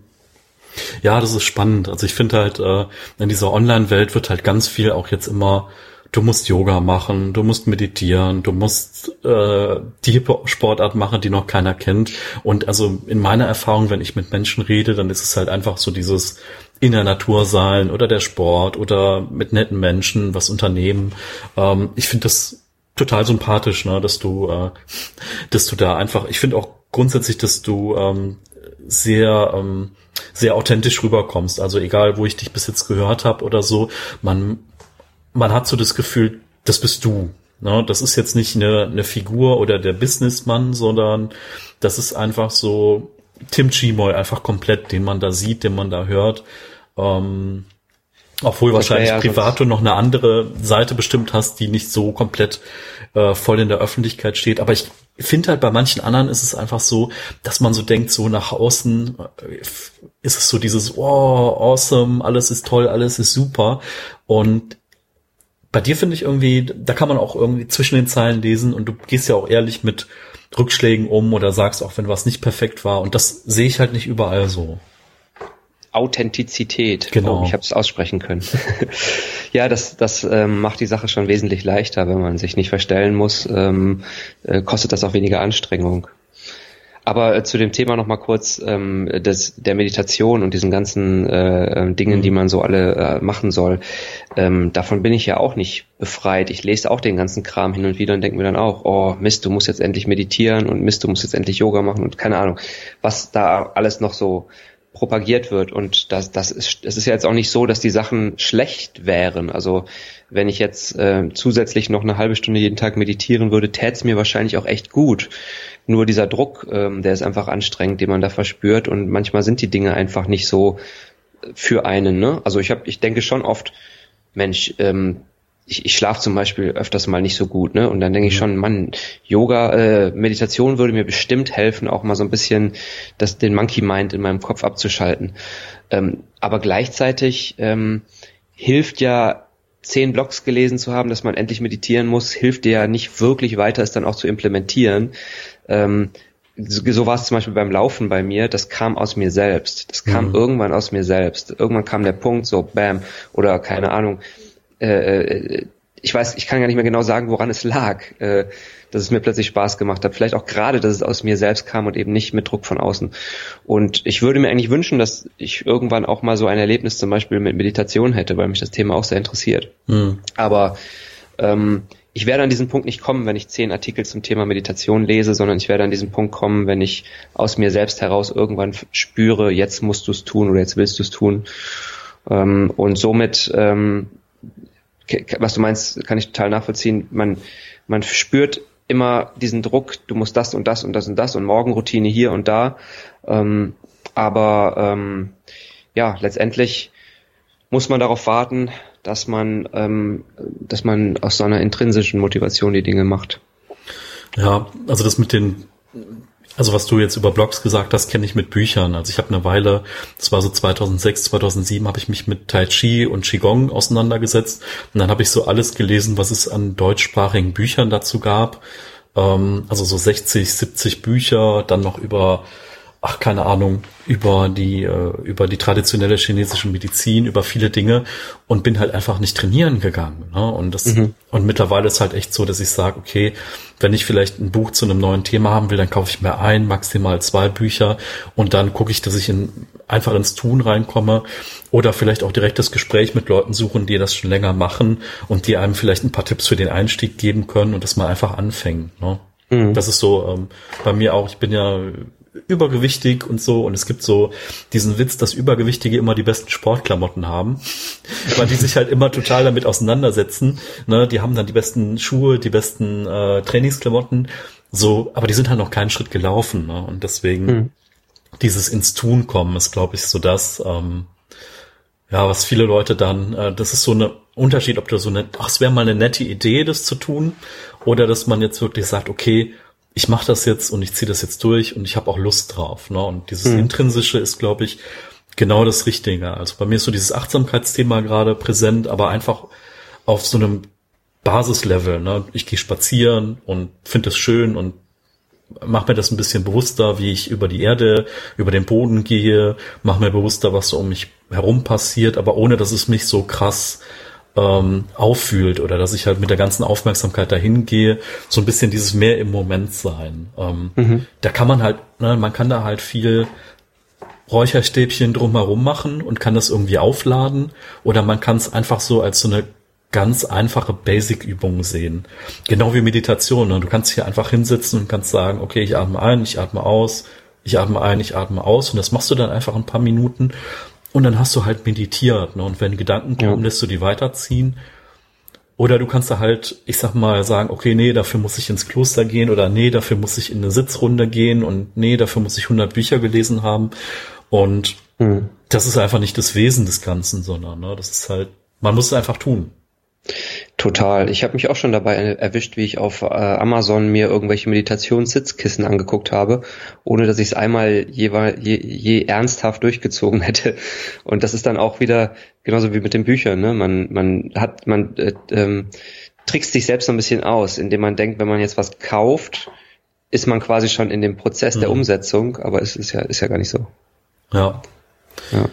Ja, das ist spannend. Also ich finde halt, äh, in dieser Online-Welt wird halt ganz viel auch jetzt immer, du musst Yoga machen, du musst meditieren, du musst äh, die Sportart machen, die noch keiner kennt. Und also in meiner Erfahrung, wenn ich mit Menschen rede, dann ist es halt einfach so dieses in der Natur sein oder der Sport oder mit netten Menschen was unternehmen. Ähm, ich finde das total sympathisch, ne, dass du, äh, dass du da einfach, ich finde auch grundsätzlich, dass du ähm, sehr ähm, sehr authentisch rüberkommst. Also egal, wo ich dich bis jetzt gehört habe oder so, man man hat so das Gefühl, das bist du. Ne? Das ist jetzt nicht eine, eine Figur oder der Businessmann, sondern das ist einfach so Tim Chimoy einfach komplett, den man da sieht, den man da hört. Ähm, obwohl das wahrscheinlich ja privat du noch eine andere Seite bestimmt hast, die nicht so komplett äh, voll in der Öffentlichkeit steht. Aber ich finde halt bei manchen anderen ist es einfach so, dass man so denkt, so nach außen äh, ist es so dieses, oh, awesome, alles ist toll, alles ist super. Und bei dir finde ich irgendwie, da kann man auch irgendwie zwischen den Zeilen lesen und du gehst ja auch ehrlich mit Rückschlägen um oder sagst auch, wenn was nicht perfekt war. Und das sehe ich halt nicht überall so. Authentizität. Genau. Oh, ich habe es aussprechen können. (laughs) ja, das, das ähm, macht die Sache schon wesentlich leichter, wenn man sich nicht verstellen muss. Ähm, äh, kostet das auch weniger Anstrengung. Aber äh, zu dem Thema noch mal kurz ähm, des, der Meditation und diesen ganzen äh, ähm, Dingen, die man so alle äh, machen soll. Ähm, davon bin ich ja auch nicht befreit. Ich lese auch den ganzen Kram hin und wieder und denke mir dann auch, oh Mist, du musst jetzt endlich meditieren und Mist, du musst jetzt endlich Yoga machen und keine Ahnung, was da alles noch so propagiert wird. Und das, das ist, es ist ja jetzt auch nicht so, dass die Sachen schlecht wären. Also wenn ich jetzt äh, zusätzlich noch eine halbe Stunde jeden Tag meditieren würde, täte es mir wahrscheinlich auch echt gut. Nur dieser Druck, ähm, der ist einfach anstrengend, den man da verspürt. Und manchmal sind die Dinge einfach nicht so für einen. Ne? Also ich habe, ich denke schon oft, Mensch, ähm, ich, ich schlafe zum Beispiel öfters mal nicht so gut, ne? Und dann denke ich mhm. schon, Mann, Yoga, äh, Meditation würde mir bestimmt helfen, auch mal so ein bisschen das, den Monkey Mind in meinem Kopf abzuschalten. Ähm, aber gleichzeitig ähm, hilft ja zehn Blogs gelesen zu haben, dass man endlich meditieren muss, hilft dir ja nicht wirklich weiter, es dann auch zu implementieren. Ähm, so, so war es zum Beispiel beim Laufen bei mir, das kam aus mir selbst. Das kam mhm. irgendwann aus mir selbst. Irgendwann kam der Punkt, so bam, oder keine Ahnung, äh, äh, ich weiß, ich kann gar nicht mehr genau sagen, woran es lag, äh, dass es mir plötzlich Spaß gemacht hat. Vielleicht auch gerade, dass es aus mir selbst kam und eben nicht mit Druck von außen. Und ich würde mir eigentlich wünschen, dass ich irgendwann auch mal so ein Erlebnis zum Beispiel mit Meditation hätte, weil mich das Thema auch sehr interessiert. Mhm. Aber ähm, ich werde an diesen Punkt nicht kommen, wenn ich zehn Artikel zum Thema Meditation lese, sondern ich werde an diesen Punkt kommen, wenn ich aus mir selbst heraus irgendwann spüre, jetzt musst du es tun oder jetzt willst du es tun. Ähm, und somit ähm, was du meinst, kann ich total nachvollziehen. Man, man spürt immer diesen Druck, du musst das und das und das und das und Morgenroutine hier und da. Ähm, aber ähm, ja, letztendlich muss man darauf warten, dass man, ähm, dass man aus so einer intrinsischen Motivation die Dinge macht. Ja, also das mit den also was du jetzt über Blogs gesagt hast, kenne ich mit Büchern. Also ich habe eine Weile, das war so 2006, 2007, habe ich mich mit Tai Chi und Qigong auseinandergesetzt. Und dann habe ich so alles gelesen, was es an deutschsprachigen Büchern dazu gab. Ähm, also so 60, 70 Bücher, dann noch über ach keine Ahnung, über die, äh, über die traditionelle chinesische Medizin, über viele Dinge und bin halt einfach nicht trainieren gegangen. Ne? Und das, mhm. und mittlerweile ist halt echt so, dass ich sage, okay, wenn ich vielleicht ein Buch zu einem neuen Thema haben will, dann kaufe ich mir ein, maximal zwei Bücher und dann gucke ich, dass ich in, einfach ins Tun reinkomme oder vielleicht auch direkt das Gespräch mit Leuten suchen, die das schon länger machen und die einem vielleicht ein paar Tipps für den Einstieg geben können und dass man einfach anfängt. Ne? Mhm. Das ist so ähm, bei mir auch, ich bin ja übergewichtig und so. Und es gibt so diesen Witz, dass Übergewichtige immer die besten Sportklamotten haben, (laughs) weil die sich halt immer total damit auseinandersetzen. Ne? Die haben dann die besten Schuhe, die besten äh, Trainingsklamotten, so, aber die sind halt noch keinen Schritt gelaufen. Ne? Und deswegen hm. dieses ins Tun kommen ist, glaube ich, so das, ähm, ja, was viele Leute dann, äh, das ist so eine Unterschied, ob du so eine, ach, es wäre mal eine nette Idee, das zu tun, oder dass man jetzt wirklich sagt, okay, ich mache das jetzt und ich ziehe das jetzt durch und ich habe auch Lust drauf. Ne? Und dieses mhm. Intrinsische ist, glaube ich, genau das Richtige. Also bei mir ist so dieses Achtsamkeitsthema gerade präsent, aber einfach auf so einem Basislevel. Ne? Ich gehe spazieren und finde es schön und mache mir das ein bisschen bewusster, wie ich über die Erde, über den Boden gehe, mache mir bewusster, was so um mich herum passiert, aber ohne dass es mich so krass ähm, auffühlt oder dass ich halt mit der ganzen Aufmerksamkeit dahin gehe, so ein bisschen dieses mehr im Moment sein. Ähm, mhm. Da kann man halt, ne, man kann da halt viel Räucherstäbchen drumherum machen und kann das irgendwie aufladen oder man kann es einfach so als so eine ganz einfache Basic-Übung sehen. Genau wie Meditation. Ne? Du kannst hier einfach hinsetzen und kannst sagen, okay, ich atme ein, ich atme aus, ich atme ein, ich atme aus und das machst du dann einfach ein paar Minuten und dann hast du halt meditiert, ne? Und wenn Gedanken kommen, ja. lässt du die weiterziehen. Oder du kannst da halt, ich sag mal, sagen, okay, nee, dafür muss ich ins Kloster gehen oder nee, dafür muss ich in eine Sitzrunde gehen und nee, dafür muss ich 100 Bücher gelesen haben. Und mhm. das ist einfach nicht das Wesen des Ganzen, sondern ne, das ist halt, man muss es einfach tun. Total. Ich habe mich auch schon dabei erwischt, wie ich auf äh, Amazon mir irgendwelche Meditationssitzkissen angeguckt habe, ohne dass ich es einmal jeweil, je, je ernsthaft durchgezogen (laughs) hätte. Und das ist dann auch wieder genauso wie mit den Büchern. Ne? Man, man hat, man äh, ähm, trickst sich selbst so ein bisschen aus, indem man denkt, wenn man jetzt was kauft, ist man quasi schon in dem Prozess mhm. der Umsetzung, aber es ist ja, ist ja gar nicht so. Ja. Ja.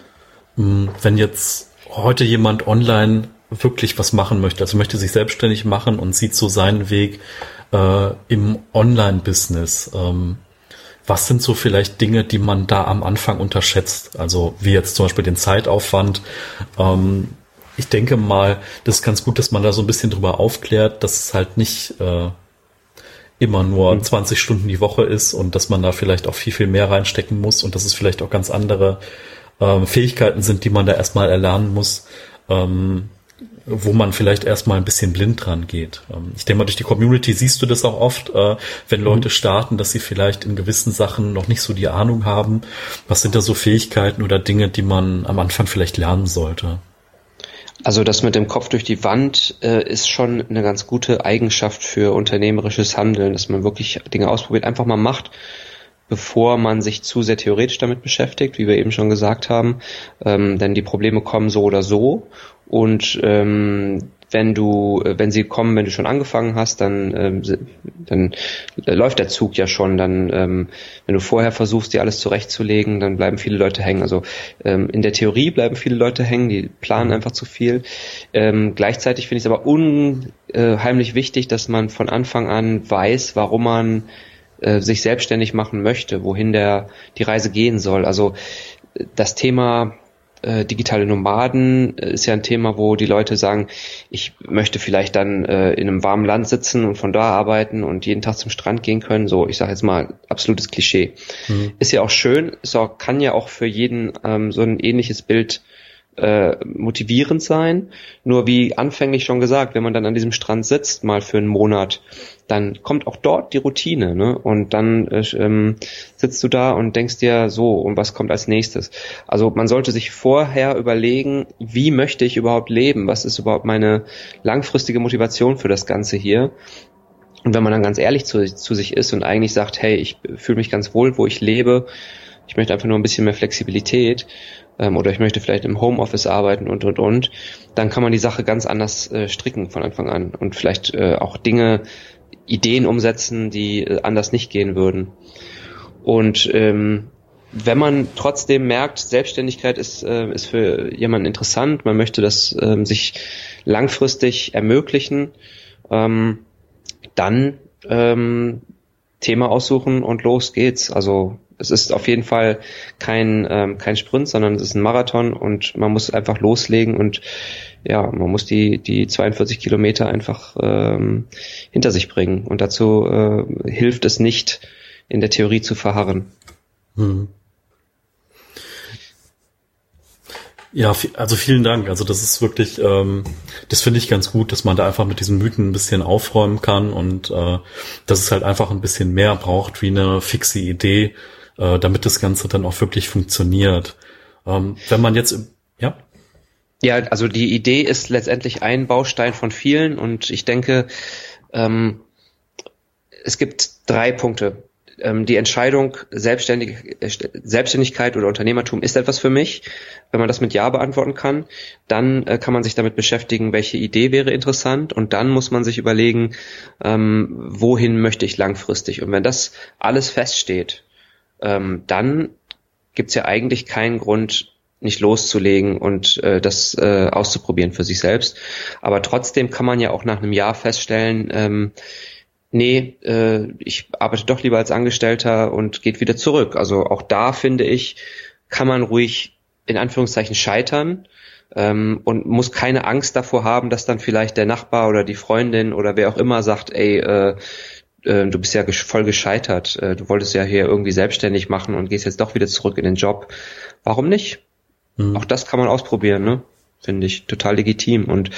hm, wenn jetzt heute jemand online wirklich was machen möchte, also möchte sich selbstständig machen und sieht so seinen Weg äh, im Online-Business. Ähm, was sind so vielleicht Dinge, die man da am Anfang unterschätzt? Also wie jetzt zum Beispiel den Zeitaufwand. Ähm, ich denke mal, das ist ganz gut, dass man da so ein bisschen drüber aufklärt, dass es halt nicht äh, immer nur mhm. 20 Stunden die Woche ist und dass man da vielleicht auch viel, viel mehr reinstecken muss und dass es vielleicht auch ganz andere ähm, Fähigkeiten sind, die man da erstmal erlernen muss. Ähm, wo man vielleicht erstmal ein bisschen blind dran geht. Ähm, ich denke mal, durch die Community siehst du das auch oft, äh, wenn Leute mhm. starten, dass sie vielleicht in gewissen Sachen noch nicht so die Ahnung haben. Was sind da so Fähigkeiten oder Dinge, die man am Anfang vielleicht lernen sollte? Also das mit dem Kopf durch die Wand äh, ist schon eine ganz gute Eigenschaft für unternehmerisches Handeln, dass man wirklich Dinge ausprobiert, einfach mal macht bevor man sich zu sehr theoretisch damit beschäftigt, wie wir eben schon gesagt haben. Ähm, denn die Probleme kommen so oder so. Und ähm, wenn du, wenn sie kommen, wenn du schon angefangen hast, dann, ähm, dann läuft der Zug ja schon. Dann, ähm, wenn du vorher versuchst, dir alles zurechtzulegen, dann bleiben viele Leute hängen. Also ähm, in der Theorie bleiben viele Leute hängen, die planen einfach zu viel. Ähm, gleichzeitig finde ich es aber unheimlich wichtig, dass man von Anfang an weiß, warum man äh, sich selbstständig machen möchte, wohin der die Reise gehen soll. Also das Thema äh, digitale Nomaden äh, ist ja ein Thema, wo die Leute sagen, ich möchte vielleicht dann äh, in einem warmen Land sitzen und von da arbeiten und jeden Tag zum Strand gehen können. So, ich sage jetzt mal absolutes Klischee. Mhm. Ist ja auch schön, ist auch, kann ja auch für jeden ähm, so ein ähnliches Bild äh, motivierend sein. Nur wie anfänglich schon gesagt, wenn man dann an diesem Strand sitzt, mal für einen Monat, dann kommt auch dort die Routine, ne? Und dann äh, ähm, sitzt du da und denkst dir so, und was kommt als nächstes? Also man sollte sich vorher überlegen, wie möchte ich überhaupt leben? Was ist überhaupt meine langfristige Motivation für das Ganze hier? Und wenn man dann ganz ehrlich zu, zu sich ist und eigentlich sagt, hey, ich fühle mich ganz wohl, wo ich lebe, ich möchte einfach nur ein bisschen mehr Flexibilität, ähm, oder ich möchte vielleicht im Homeoffice arbeiten und und und, dann kann man die Sache ganz anders äh, stricken von Anfang an und vielleicht äh, auch Dinge, Ideen umsetzen, die äh, anders nicht gehen würden. Und ähm, wenn man trotzdem merkt, Selbstständigkeit ist, äh, ist für jemanden interessant, man möchte das ähm, sich langfristig ermöglichen, ähm, dann ähm, Thema aussuchen und los geht's. Also es ist auf jeden Fall kein, ähm, kein Sprint, sondern es ist ein Marathon und man muss einfach loslegen und ja, man muss die, die 42 Kilometer einfach ähm, hinter sich bringen. Und dazu äh, hilft es nicht, in der Theorie zu verharren. Hm. Ja, also vielen Dank. Also das ist wirklich, ähm, das finde ich ganz gut, dass man da einfach mit diesen Mythen ein bisschen aufräumen kann und äh, dass es halt einfach ein bisschen mehr braucht wie eine fixe Idee, äh, damit das Ganze dann auch wirklich funktioniert. Ähm, wenn man jetzt, ja? Also die Idee ist letztendlich ein Baustein von vielen und ich denke, ähm, es gibt drei Punkte. Ähm, die Entscheidung Selbstständig, Selbstständigkeit oder Unternehmertum ist etwas für mich. Wenn man das mit Ja beantworten kann, dann äh, kann man sich damit beschäftigen, welche Idee wäre interessant und dann muss man sich überlegen, ähm, wohin möchte ich langfristig. Und wenn das alles feststeht, ähm, dann gibt's ja eigentlich keinen Grund, nicht loszulegen und äh, das äh, auszuprobieren für sich selbst. Aber trotzdem kann man ja auch nach einem Jahr feststellen, ähm, nee, äh, ich arbeite doch lieber als Angestellter und geht wieder zurück. Also auch da finde ich, kann man ruhig in Anführungszeichen scheitern ähm, und muss keine Angst davor haben, dass dann vielleicht der Nachbar oder die Freundin oder wer auch immer sagt, ey, äh, äh, du bist ja voll gescheitert, äh, du wolltest ja hier irgendwie selbstständig machen und gehst jetzt doch wieder zurück in den Job. Warum nicht? Mhm. Auch das kann man ausprobieren, ne? Finde ich total legitim. Und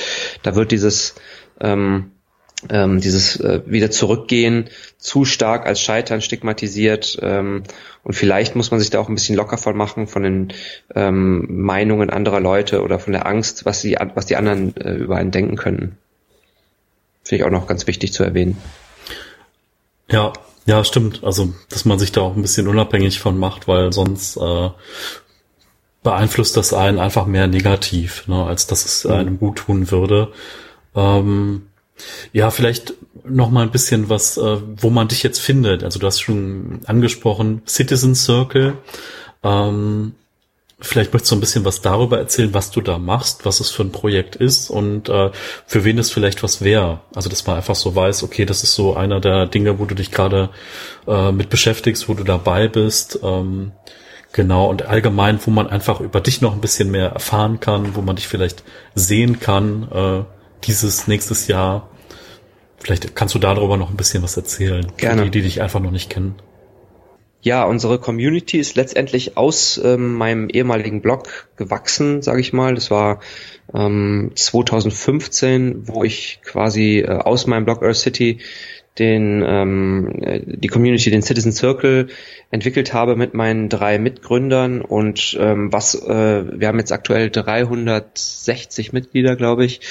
da wird dieses ähm, ähm, dieses äh, wieder zurückgehen zu stark als Scheitern stigmatisiert ähm, und vielleicht muss man sich da auch ein bisschen locker von machen von den ähm, Meinungen anderer Leute oder von der Angst, was die was die anderen äh, über einen denken könnten. Finde ich auch noch ganz wichtig zu erwähnen. Ja, ja, stimmt. Also, dass man sich da auch ein bisschen unabhängig von macht, weil sonst äh, beeinflusst das einen einfach mehr negativ, ne, als dass es mhm. einem gut tun würde. Ähm, ja, vielleicht noch mal ein bisschen was, äh, wo man dich jetzt findet. Also du hast schon angesprochen, Citizen Circle. Ähm, Vielleicht möchtest du ein bisschen was darüber erzählen, was du da machst, was es für ein Projekt ist und äh, für wen es vielleicht was wäre. Also dass man einfach so weiß, okay, das ist so einer der Dinge, wo du dich gerade äh, mit beschäftigst, wo du dabei bist. Ähm, genau, und allgemein, wo man einfach über dich noch ein bisschen mehr erfahren kann, wo man dich vielleicht sehen kann, äh, dieses nächstes Jahr. Vielleicht kannst du darüber noch ein bisschen was erzählen. Gerne. Für die, die dich einfach noch nicht kennen. Ja, unsere Community ist letztendlich aus ähm, meinem ehemaligen Blog gewachsen, sage ich mal. Das war ähm, 2015, wo ich quasi äh, aus meinem Blog Earth City den ähm, äh, die Community, den Citizen Circle entwickelt habe mit meinen drei Mitgründern und ähm, was äh, wir haben jetzt aktuell 360 Mitglieder, glaube ich.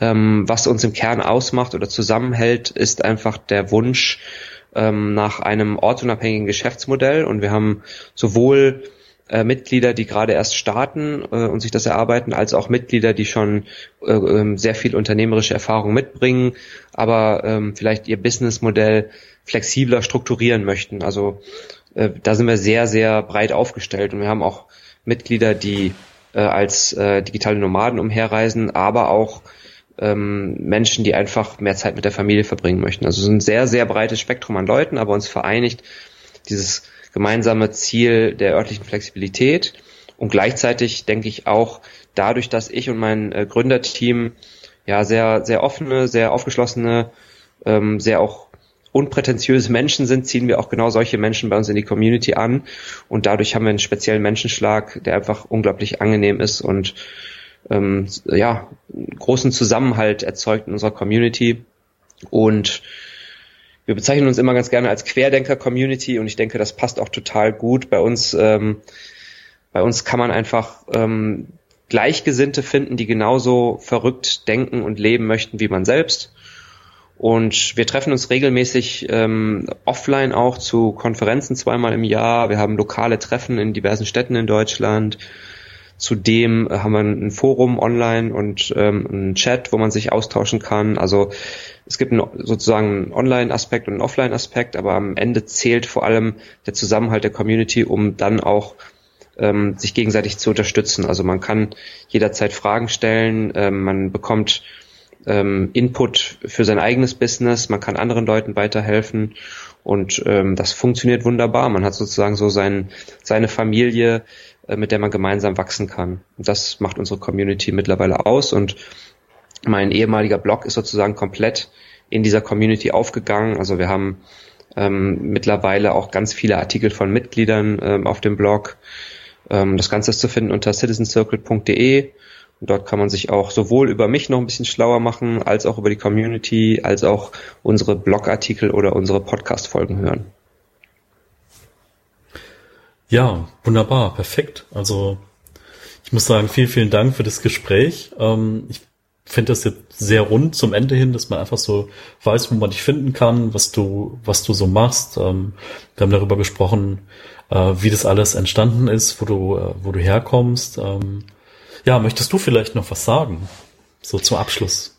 Ähm, was uns im Kern ausmacht oder zusammenhält, ist einfach der Wunsch ähm, nach einem ortsunabhängigen Geschäftsmodell und wir haben sowohl äh, Mitglieder, die gerade erst starten äh, und sich das erarbeiten, als auch Mitglieder, die schon äh, ähm, sehr viel unternehmerische Erfahrung mitbringen, aber ähm, vielleicht ihr Businessmodell flexibler strukturieren möchten. Also äh, da sind wir sehr, sehr breit aufgestellt und wir haben auch Mitglieder, die äh, als äh, digitale Nomaden umherreisen, aber auch ähm, Menschen, die einfach mehr Zeit mit der Familie verbringen möchten. Also es ist ein sehr, sehr breites Spektrum an Leuten, aber uns vereinigt dieses gemeinsame Ziel der örtlichen Flexibilität und gleichzeitig denke ich auch dadurch, dass ich und mein äh, Gründerteam ja sehr, sehr offene, sehr aufgeschlossene, ähm, sehr auch unprätentiöse Menschen sind, ziehen wir auch genau solche Menschen bei uns in die Community an und dadurch haben wir einen speziellen Menschenschlag, der einfach unglaublich angenehm ist und ähm, ja, großen Zusammenhalt erzeugt in unserer Community. Und wir bezeichnen uns immer ganz gerne als Querdenker-Community und ich denke, das passt auch total gut. Bei uns, ähm, bei uns kann man einfach ähm, Gleichgesinnte finden, die genauso verrückt denken und leben möchten wie man selbst. Und wir treffen uns regelmäßig ähm, offline auch zu Konferenzen zweimal im Jahr. Wir haben lokale Treffen in diversen Städten in Deutschland. Zudem haben wir ein Forum online und ähm, einen Chat, wo man sich austauschen kann. Also es gibt einen, sozusagen einen Online-Aspekt und einen Offline-Aspekt, aber am Ende zählt vor allem der Zusammenhalt der Community, um dann auch ähm, sich gegenseitig zu unterstützen. Also man kann jederzeit Fragen stellen, ähm, man bekommt ähm, Input für sein eigenes Business, man kann anderen Leuten weiterhelfen und ähm, das funktioniert wunderbar. Man hat sozusagen so sein, seine Familie, mit der man gemeinsam wachsen kann. Das macht unsere Community mittlerweile aus und mein ehemaliger Blog ist sozusagen komplett in dieser Community aufgegangen. Also wir haben ähm, mittlerweile auch ganz viele Artikel von Mitgliedern ähm, auf dem Blog. Ähm, das Ganze ist zu finden unter citizencircle.de. Und dort kann man sich auch sowohl über mich noch ein bisschen schlauer machen, als auch über die Community, als auch unsere Blogartikel oder unsere Podcast-Folgen hören. Ja, wunderbar, perfekt. Also ich muss sagen, vielen, vielen Dank für das Gespräch. Ähm, ich finde das jetzt sehr rund zum Ende hin, dass man einfach so weiß, wo man dich finden kann, was du, was du so machst. Ähm, wir haben darüber gesprochen, äh, wie das alles entstanden ist, wo du, äh, wo du herkommst. Ähm, ja, möchtest du vielleicht noch was sagen? So zum Abschluss.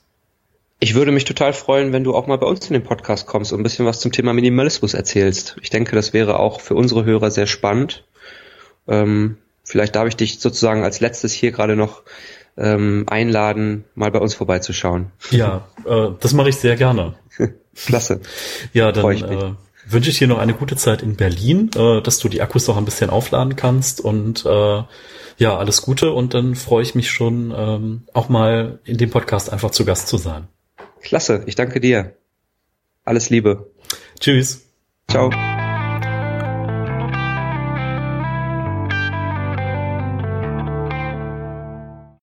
Ich würde mich total freuen, wenn du auch mal bei uns in den Podcast kommst und ein bisschen was zum Thema Minimalismus erzählst. Ich denke, das wäre auch für unsere Hörer sehr spannend. Ähm, vielleicht darf ich dich sozusagen als letztes hier gerade noch ähm, einladen, mal bei uns vorbeizuschauen. Ja, äh, das mache ich sehr gerne. (laughs) Klasse. Ja, dann äh, wünsche ich dir noch eine gute Zeit in Berlin, äh, dass du die Akkus noch ein bisschen aufladen kannst und äh, ja, alles Gute und dann freue ich mich schon, ähm, auch mal in dem Podcast einfach zu Gast zu sein. Klasse, ich danke dir. Alles Liebe. Tschüss. Ciao.